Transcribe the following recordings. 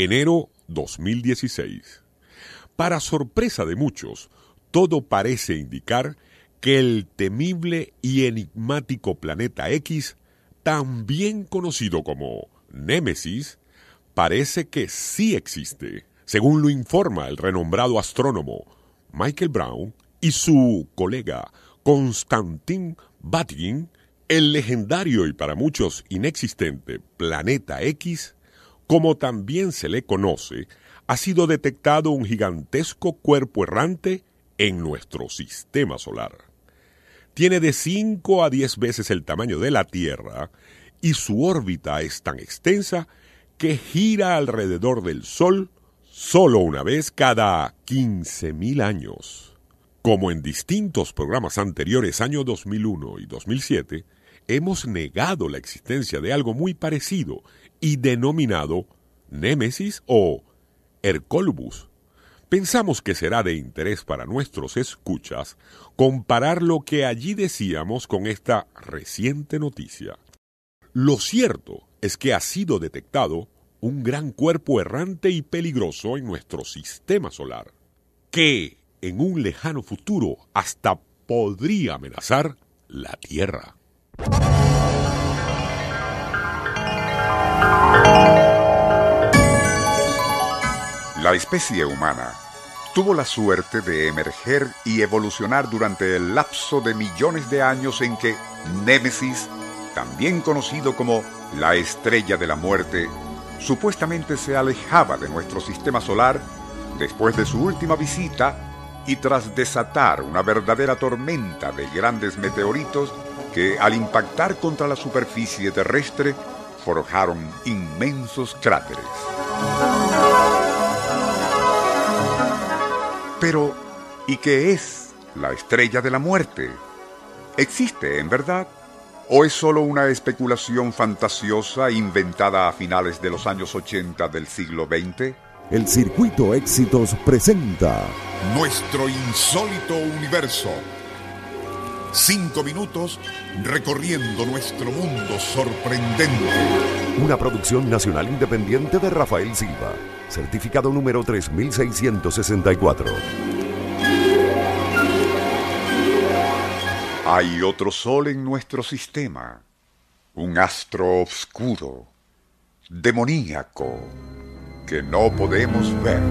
Enero 2016. Para sorpresa de muchos, todo parece indicar que el temible y enigmático planeta X, también conocido como Némesis, parece que sí existe, según lo informa el renombrado astrónomo Michael Brown y su colega Konstantin Batygin, el legendario y para muchos inexistente planeta X como también se le conoce, ha sido detectado un gigantesco cuerpo errante en nuestro sistema solar. Tiene de 5 a 10 veces el tamaño de la Tierra y su órbita es tan extensa que gira alrededor del Sol solo una vez cada 15.000 años. Como en distintos programas anteriores, año 2001 y 2007, hemos negado la existencia de algo muy parecido y denominado Némesis o Hercolbus. Pensamos que será de interés para nuestros escuchas comparar lo que allí decíamos con esta reciente noticia. Lo cierto es que ha sido detectado un gran cuerpo errante y peligroso en nuestro sistema solar, que en un lejano futuro hasta podría amenazar la Tierra. La especie humana tuvo la suerte de emerger y evolucionar durante el lapso de millones de años en que Némesis, también conocido como la estrella de la muerte, supuestamente se alejaba de nuestro sistema solar después de su última visita y tras desatar una verdadera tormenta de grandes meteoritos que al impactar contra la superficie terrestre forjaron inmensos cráteres. Pero, ¿y qué es la estrella de la muerte? ¿Existe en verdad? ¿O es solo una especulación fantasiosa inventada a finales de los años 80 del siglo XX? El Circuito Éxitos presenta Nuestro insólito universo. Cinco minutos recorriendo nuestro mundo sorprendente. Una producción nacional independiente de Rafael Silva. Certificado número 3664. Hay otro sol en nuestro sistema. Un astro oscuro, demoníaco, que no podemos ver.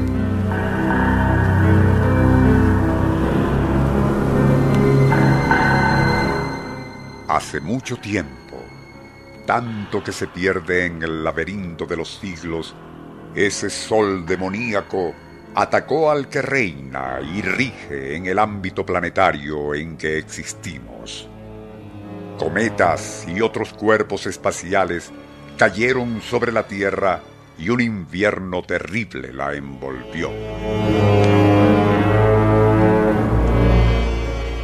Hace mucho tiempo, tanto que se pierde en el laberinto de los siglos, ese sol demoníaco atacó al que reina y rige en el ámbito planetario en que existimos. Cometas y otros cuerpos espaciales cayeron sobre la Tierra y un invierno terrible la envolvió.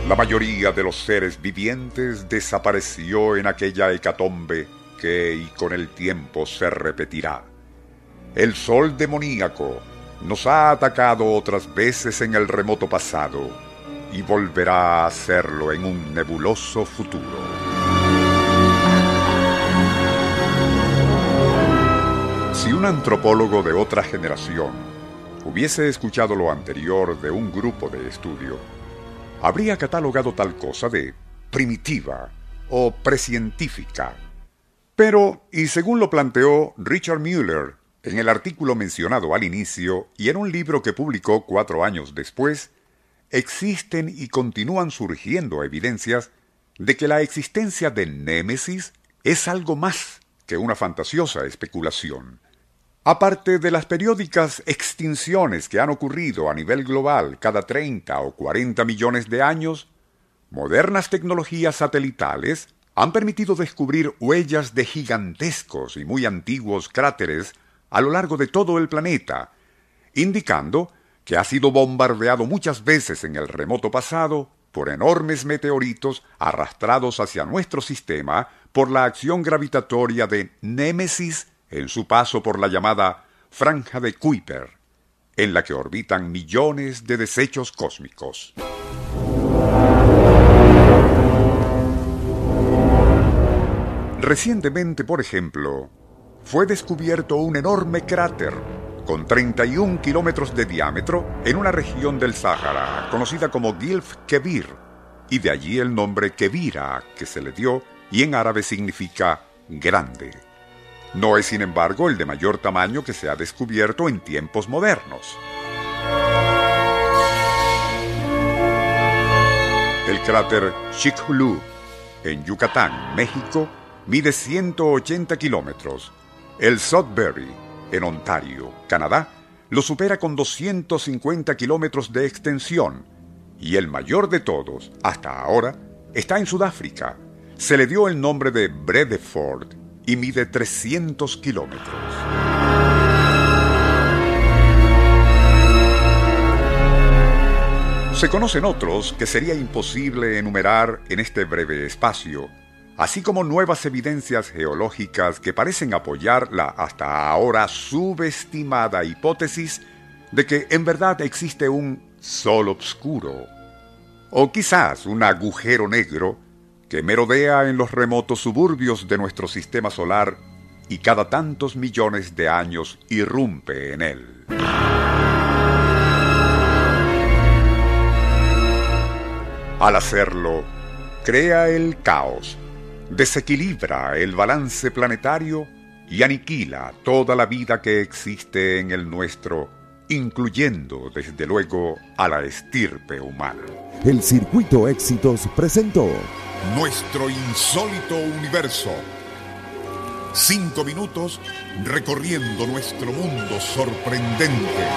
La mayoría de los seres vivientes desapareció en aquella hecatombe que y con el tiempo se repetirá. El sol demoníaco nos ha atacado otras veces en el remoto pasado y volverá a hacerlo en un nebuloso futuro. Un antropólogo de otra generación hubiese escuchado lo anterior de un grupo de estudio, habría catalogado tal cosa de primitiva o precientífica. Pero, y según lo planteó Richard Mueller en el artículo mencionado al inicio y en un libro que publicó cuatro años después, existen y continúan surgiendo evidencias de que la existencia de Némesis es algo más que una fantasiosa especulación. Aparte de las periódicas extinciones que han ocurrido a nivel global cada 30 o 40 millones de años, modernas tecnologías satelitales han permitido descubrir huellas de gigantescos y muy antiguos cráteres a lo largo de todo el planeta, indicando que ha sido bombardeado muchas veces en el remoto pasado por enormes meteoritos arrastrados hacia nuestro sistema por la acción gravitatoria de Némesis en su paso por la llamada Franja de Kuiper, en la que orbitan millones de desechos cósmicos. Recientemente, por ejemplo, fue descubierto un enorme cráter con 31 kilómetros de diámetro en una región del Sáhara conocida como Gilf Kebir, y de allí el nombre Kebira que se le dio y en árabe significa grande. No es, sin embargo, el de mayor tamaño que se ha descubierto en tiempos modernos. El cráter Chicxulub, en Yucatán, México, mide 180 kilómetros. El Sudbury, en Ontario, Canadá, lo supera con 250 kilómetros de extensión. Y el mayor de todos, hasta ahora, está en Sudáfrica. Se le dio el nombre de Bredeford y mide 300 kilómetros. Se conocen otros que sería imposible enumerar en este breve espacio, así como nuevas evidencias geológicas que parecen apoyar la hasta ahora subestimada hipótesis de que en verdad existe un sol oscuro, o quizás un agujero negro que merodea en los remotos suburbios de nuestro sistema solar y cada tantos millones de años irrumpe en él. Al hacerlo, crea el caos, desequilibra el balance planetario y aniquila toda la vida que existe en el nuestro, incluyendo desde luego a la estirpe humana. El Circuito Éxitos presentó nuestro insólito universo. Cinco minutos recorriendo nuestro mundo sorprendente.